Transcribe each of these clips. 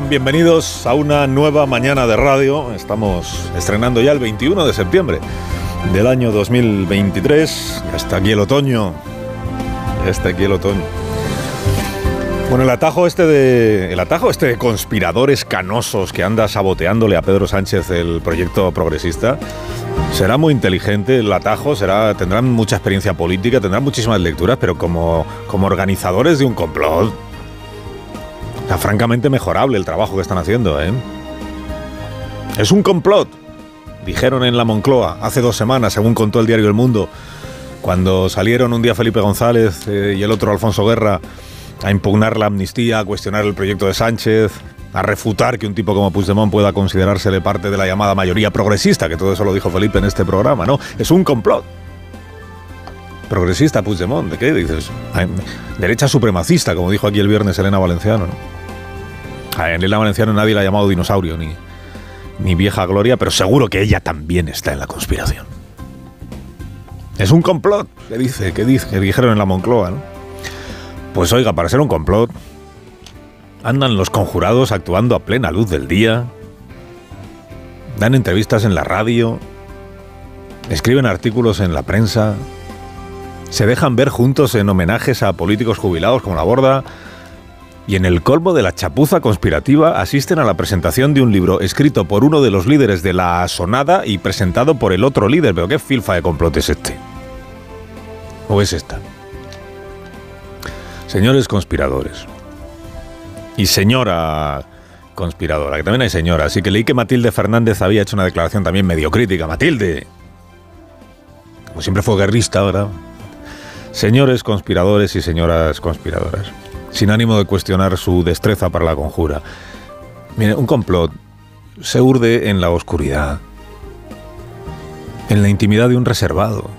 Bienvenidos a una nueva mañana de radio. Estamos estrenando ya el 21 de septiembre del año 2023. Ya está aquí el otoño. Ya está aquí el otoño. Bueno, el atajo este de el atajo este conspiradores canosos que anda saboteándole a Pedro Sánchez el proyecto progresista será muy inteligente el atajo, será tendrán mucha experiencia política, tendrán muchísimas lecturas, pero como como organizadores de un complot Francamente mejorable el trabajo que están haciendo, ¿eh? Es un complot, dijeron en la Moncloa hace dos semanas, según contó el diario El Mundo, cuando salieron un día Felipe González eh, y el otro Alfonso Guerra a impugnar la amnistía, a cuestionar el proyecto de Sánchez, a refutar que un tipo como Puigdemont pueda considerársele parte de la llamada mayoría progresista, que todo eso lo dijo Felipe en este programa, ¿no? Es un complot. Progresista Puigdemont, ¿de qué dices? Derecha supremacista, como dijo aquí el viernes Elena Valenciano, ¿no? A Elena Valenciano nadie la ha llamado dinosaurio ni, ni vieja gloria, pero seguro que ella también está en la conspiración. Es un complot, que dice, que dice, que dijeron en la Moncloa. Pues oiga, para ser un complot, andan los conjurados actuando a plena luz del día, dan entrevistas en la radio, escriben artículos en la prensa, se dejan ver juntos en homenajes a políticos jubilados como la Borda, y en el colmo de la chapuza conspirativa asisten a la presentación de un libro escrito por uno de los líderes de la sonada y presentado por el otro líder. Pero qué filfa de complot es este. ¿O es esta? Señores conspiradores. Y señora conspiradora, que también hay señora. Así que leí que Matilde Fernández había hecho una declaración también medio crítica. Matilde. Como siempre fue guerrista, ¿verdad? Señores conspiradores y señoras conspiradoras sin ánimo de cuestionar su destreza para la conjura. Mire, un complot se urde en la oscuridad, en la intimidad de un reservado.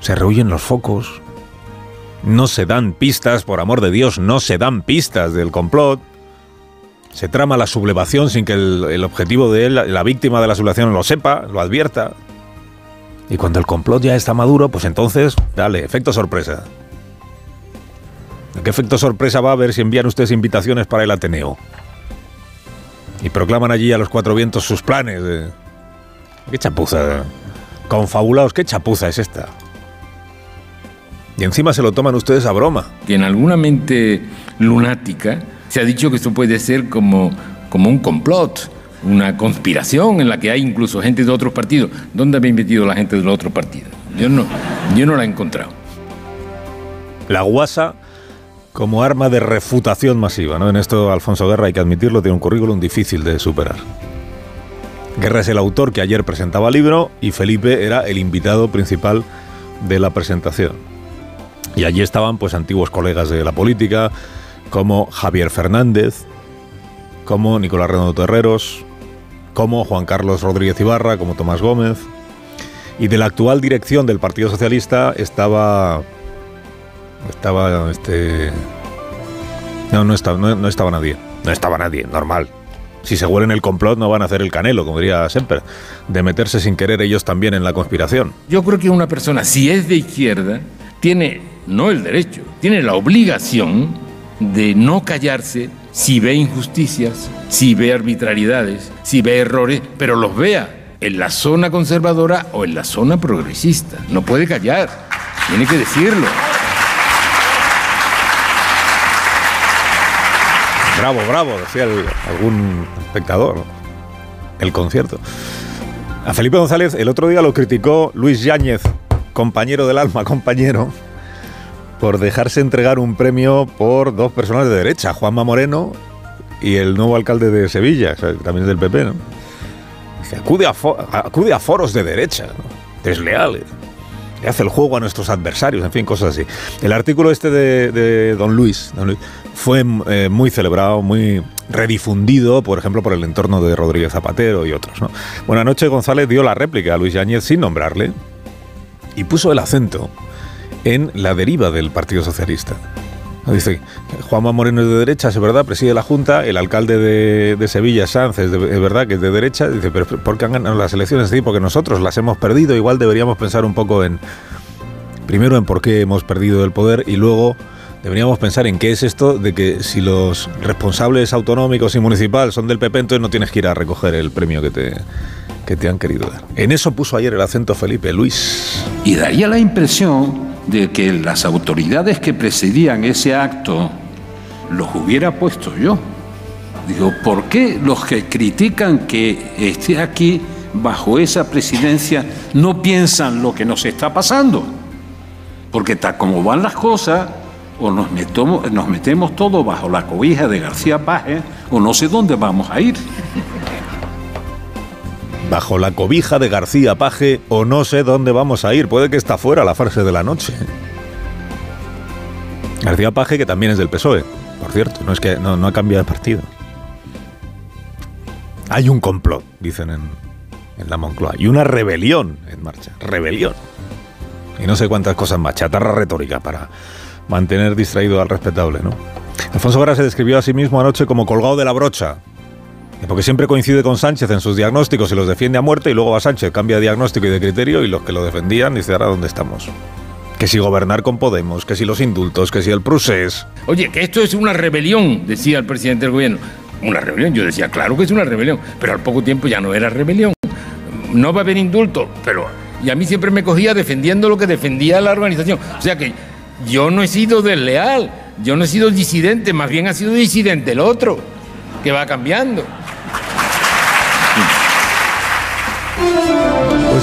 Se rehuyen los focos. No se dan pistas, por amor de Dios, no se dan pistas del complot. Se trama la sublevación sin que el, objetivo de él, la víctima de la sublevación, lo sepa, lo advierta. Y cuando el complot ya está maduro, pues entonces, dale, efecto sorpresa. ¿Qué efecto sorpresa va a haber si envían ustedes invitaciones para el Ateneo? Y proclaman allí a los cuatro vientos sus planes. ¿Qué chapuza? Confabulados, ¿qué chapuza es esta? Y encima se lo toman ustedes a broma. Que en alguna mente lunática se ha dicho que esto puede ser como, como un complot, una conspiración en la que hay incluso gente de otros partidos. ¿Dónde había metido la gente de los otros partidos? Yo no, yo no la he encontrado. La guasa como arma de refutación masiva. ¿no? En esto Alfonso Guerra, hay que admitirlo, tiene un currículum difícil de superar. Guerra es el autor que ayer presentaba el libro y Felipe era el invitado principal de la presentación. Y allí estaban pues antiguos colegas de la política, como Javier Fernández, como Nicolás Redondo Terreros, como Juan Carlos Rodríguez Ibarra, como Tomás Gómez. Y de la actual dirección del Partido Socialista estaba estaba este. No, no estaba, no, estaba nadie. No estaba nadie, normal. Si se huelen el complot, no van a hacer el canelo, como diría Semper, de meterse sin querer ellos también en la conspiración. Yo creo que una persona, si es de izquierda, tiene no el derecho, tiene la obligación de no callarse si ve injusticias, si ve arbitrariedades, si ve errores, pero los vea en la zona conservadora o en la zona progresista. No puede callar, tiene que decirlo. Bravo, bravo, decía algún espectador. El concierto. A Felipe González el otro día lo criticó Luis Yáñez, compañero del alma, compañero, por dejarse entregar un premio por dos personas de derecha, Juanma Moreno y el nuevo alcalde de Sevilla, también del PP, ¿no? Acude a, foros de derecha, desleales hace el juego a nuestros adversarios, en fin, cosas así. El artículo este de, Don, Luis, fue eh, muy celebrado, muy redifundido, por ejemplo, por el entorno de Rodríguez Zapatero y otros. ¿no? Bueno, anoche González dio la réplica a Luis Yáñez sin nombrarle y puso el acento en la deriva del Partido Socialista. Dice, Juanma Moreno es de derecha, es verdad, preside la Junta, el alcalde de, Sevilla, Sanz, es, verdad que es de derecha, dice, pero ¿por qué han ganado las elecciones? Sí, porque nosotros las hemos perdido, igual deberíamos pensar un poco en, primero en por qué hemos perdido el poder y luego deberíamos pensar en qué es esto de que si los responsables autonómicos y municipales son del PP, entonces no tienes que ir a recoger el premio que te, que te han querido dar. En eso puso ayer el acento Felipe Luis. Y daría la impresión de que las autoridades que presidían ese acto los hubiera puesto yo. Digo, ¿por qué los que critican que esté aquí bajo esa presidencia no piensan lo que nos está pasando? Porque tal como van las cosas, o nos metemos, todos bajo la cobija de García Paje, o no sé dónde vamos a ir. Bajo la cobija de García Paje, o no sé dónde vamos a ir. Puede que está fuera la frase de la noche. García Paje, que también es del PSOE, por cierto, no es que no, ha cambiado de partido. Hay un complot, dicen en, en la Moncloa, y una rebelión en marcha. Rebelión. Y no sé cuántas cosas más, chatarra retórica para mantener distraído al respetable, ¿no? Alfonso Guerra se describió a sí mismo anoche como colgado de la brocha. Porque siempre coincide con Sánchez en sus diagnósticos y los defiende a muerte, y luego va Sánchez, cambia de diagnóstico y de criterio, y los que lo defendían, dice ahora dónde estamos. Que si gobernar con Podemos, que si los indultos, que si el procés. Oye, que esto es una rebelión, decía el presidente del gobierno. Una rebelión, yo decía, claro que es una rebelión, pero al poco tiempo ya no era rebelión. No va a haber indulto, pero. Y a mí siempre me cogía defendiendo lo que defendía la organización. O sea que yo no he sido desleal, yo no he sido disidente, más bien ha sido disidente el otro, que va cambiando.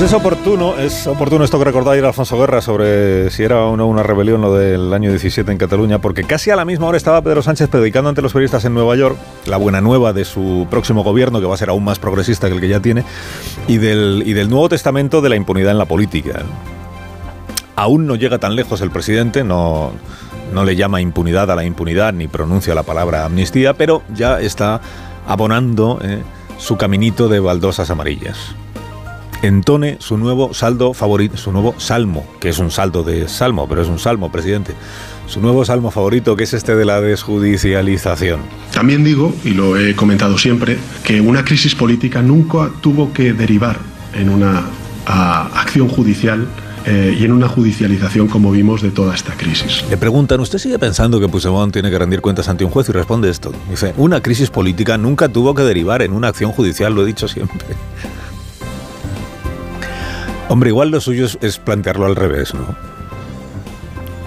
Pues es oportuno, es oportuno esto que recordaba ayer Alfonso Guerra sobre si era o no una rebelión lo del año 17 en Cataluña, porque casi a la misma hora estaba Pedro Sánchez predicando ante los periodistas en Nueva York la buena nueva de su próximo gobierno, que va a ser aún más progresista que el que ya tiene, y del, y del Nuevo Testamento de la impunidad en la política. Aún no llega tan lejos el presidente, no, no le llama impunidad a la impunidad ni pronuncia la palabra amnistía, pero ya está abonando eh, su caminito de baldosas amarillas entone su nuevo saldo favorito, su nuevo salmo, que es un saldo de salmo, pero es un salmo, presidente. Su nuevo salmo favorito, que es este de la desjudicialización. También digo, y lo he comentado siempre, que una crisis política nunca tuvo que derivar en una a, acción judicial eh, y en una judicialización como vimos de toda esta crisis. Le preguntan, ¿usted sigue pensando que Puigdemont tiene que rendir cuentas ante un juez? Y responde esto. Dice, una crisis política nunca tuvo que derivar en una acción judicial, lo he dicho siempre. Hombre, igual lo suyo es, plantearlo al revés, ¿no?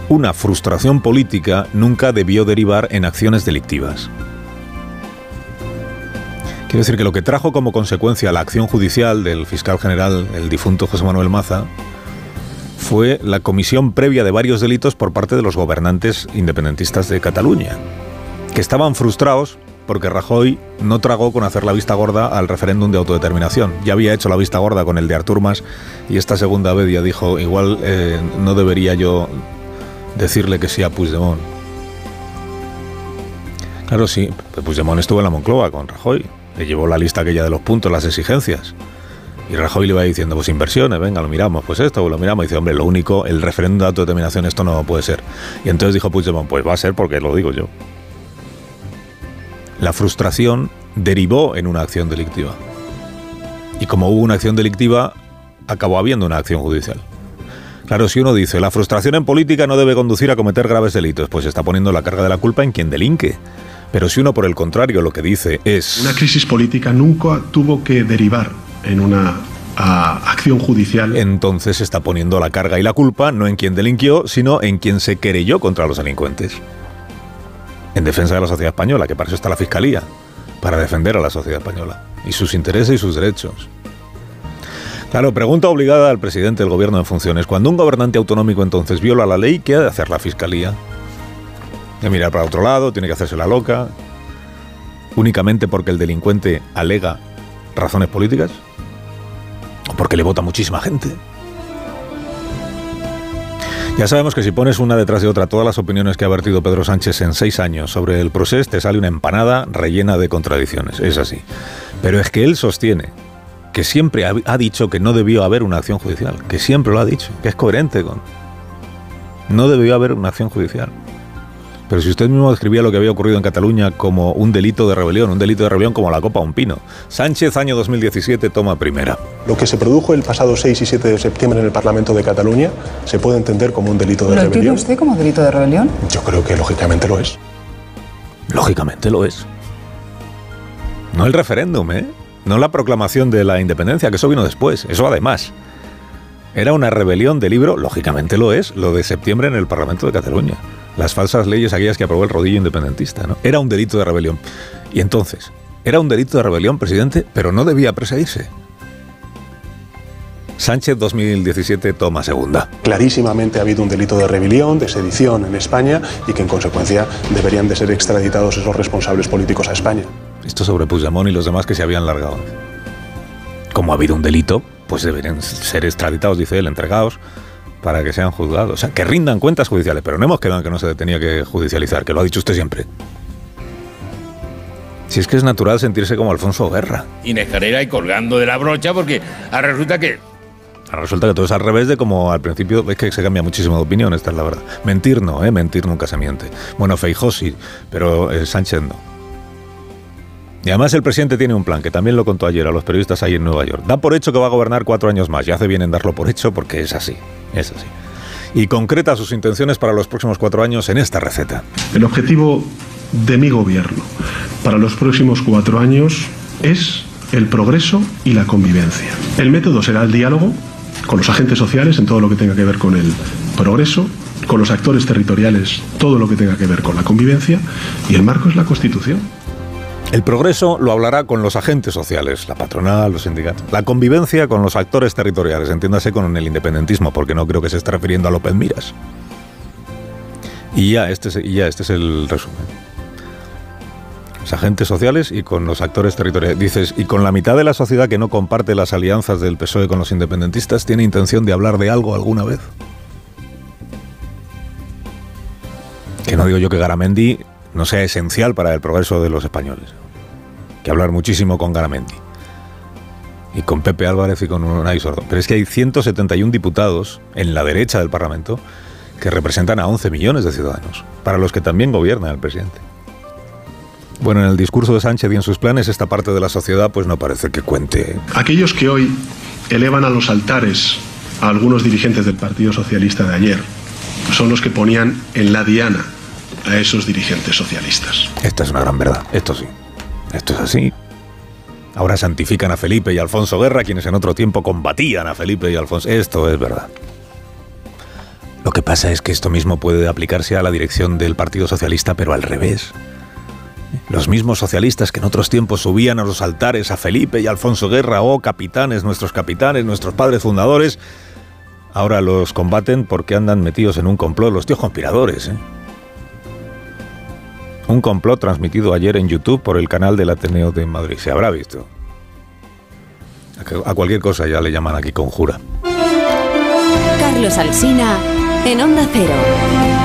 Una frustración política nunca debió derivar en acciones delictivas. Quiero decir que lo que trajo como consecuencia la acción judicial del fiscal general, el difunto José Manuel Maza, fue la comisión previa de varios delitos por parte de los gobernantes independentistas de Cataluña, que estaban frustrados porque Rajoy no tragó con hacer la vista gorda al referéndum de autodeterminación. Ya había hecho la vista gorda con el de Artur Mas y esta segunda vez ya dijo, igual eh, no debería yo decirle que sí a Puigdemont. Claro, sí, Puigdemont estuvo en la Moncloa con Rajoy, le llevó la lista aquella de los puntos, las exigencias. Y Rajoy le iba diciendo, pues inversiones, venga, lo miramos, pues esto, lo miramos. Y dice, hombre, lo único, el referéndum de autodeterminación, esto no puede ser. Y entonces dijo Puigdemont, pues va a ser porque lo digo yo la frustración derivó en una acción delictiva. Y como hubo una acción delictiva, acabó habiendo una acción judicial. Claro, si uno dice, la frustración en política no debe conducir a cometer graves delitos, pues está poniendo la carga de la culpa en quien delinque. Pero si uno, por el contrario, lo que dice es... Una crisis política nunca tuvo que derivar en una acción judicial. Entonces está poniendo la carga y la culpa no en quien delinquió, sino en quien se querelló contra los delincuentes en defensa de la sociedad española, que para eso está la Fiscalía, para defender a la sociedad española y sus intereses y sus derechos. Claro, pregunta obligada al presidente del gobierno en funciones. Cuando un gobernante autonómico entonces viola la ley, ¿qué ha de hacer la Fiscalía? De mirar para otro lado, tiene que hacerse la loca, únicamente porque el delincuente alega razones políticas, o porque le vota muchísima gente. Ya sabemos que si pones una detrás de otra todas las opiniones que ha vertido Pedro Sánchez en seis años sobre el proceso, te sale una empanada rellena de contradicciones. Es así. Pero es que él sostiene que siempre ha dicho que no debió haber una acción judicial, que siempre lo ha dicho, que es coherente con... No debió haber una acción judicial. Pero si usted mismo describía lo que había ocurrido en Cataluña como un delito de rebelión, un delito de rebelión como la Copa Un Pino. Sánchez, año 2017, toma primera. Lo que se produjo el pasado 6 y 7 de septiembre en el Parlamento de Cataluña se puede entender como un delito de ¿Lo rebelión. entiende usted como delito de rebelión? Yo creo que lógicamente lo es. Lógicamente lo es. No el referéndum, ¿eh? No la proclamación de la independencia, que eso vino después. Eso además. Era una rebelión de libro, lógicamente lo es, lo de septiembre en el Parlamento de Cataluña. Las falsas leyes aquellas que aprobó el rodillo independentista, ¿no? Era un delito de rebelión. Y entonces, era un delito de rebelión, presidente, pero no debía perseguirse. Sánchez 2017 toma segunda. Clarísimamente ha habido un delito de rebelión, de sedición en España y que en consecuencia deberían de ser extraditados esos responsables políticos a España. Esto sobre Puigdemont y los demás que se habían largado. Como ha habido un delito, pues deberían ser extraditados, dice él, entregados para que sean juzgados. O sea, que rindan cuentas judiciales, pero no hemos quedado en que no se tenía que judicializar, que lo ha dicho usted siempre. Si es que es natural sentirse como Alfonso Guerra. Inés Carrera y colgando de la brocha porque ahora resulta que Ahora resulta que todo es al revés de como al principio, es que se cambia muchísimo de opinión, esta es la verdad. Mentir no, ¿eh? Mentir nunca se miente. Bueno, Feijó sí, pero eh, Sánchez no. Y además el presidente tiene un plan, que también lo contó ayer a los periodistas ahí en Nueva York. Da por hecho que va a gobernar cuatro años más, y hace bien en darlo por hecho porque es así, es así. Y concreta sus intenciones para los próximos cuatro años en esta receta. El objetivo de mi gobierno para los próximos cuatro años es el progreso y la convivencia. El método será el diálogo con los agentes sociales en todo lo que tenga que ver con el progreso, con los actores territoriales todo lo que tenga que ver con la convivencia y el marco es la Constitución. El progreso lo hablará con los agentes sociales, la patronal, los sindicatos. La convivencia con los actores territoriales, entiéndase con el independentismo, porque no creo que se esté refiriendo a López Miras. Y ya, este es, ya, este es el resumen. Los agentes sociales y con los actores territoriales. Dices, y con la mitad de la sociedad que no comparte las alianzas del PSOE con los independentistas, ¿tiene intención de hablar de algo alguna vez? Que no digo yo que Garamendi no sea esencial para el progreso de los españoles. Que hablar muchísimo con Garamendi. Y con Pepe Álvarez y con Unai Sordo. Pero es que hay 171 diputados en la derecha del Parlamento que representan a 11 millones de ciudadanos, para los que también gobierna el presidente. Bueno, en el discurso de Sánchez y en sus planes, esta parte de la sociedad pues no parece que cuente. Aquellos que hoy elevan a los altares a algunos dirigentes del Partido Socialista de ayer son los que ponían en la diana a esos dirigentes socialistas. Esta es una gran verdad, esto sí. Esto es así. Ahora santifican a Felipe y Alfonso Guerra, quienes en otro tiempo combatían a Felipe y Alfonso. Esto es verdad. Lo que pasa es que esto mismo puede aplicarse a la dirección del Partido Socialista, pero al revés. Los mismos socialistas que en otros tiempos subían a los altares a Felipe y Alfonso Guerra, oh capitanes, nuestros capitanes, nuestros padres fundadores, ahora los combaten porque andan metidos en un complot, los tíos conspiradores. ¿eh? Un complot transmitido ayer en YouTube por el canal del Ateneo de Madrid. Se habrá visto. A cualquier cosa ya le llaman aquí conjura. Carlos Alsina en Onda Cero.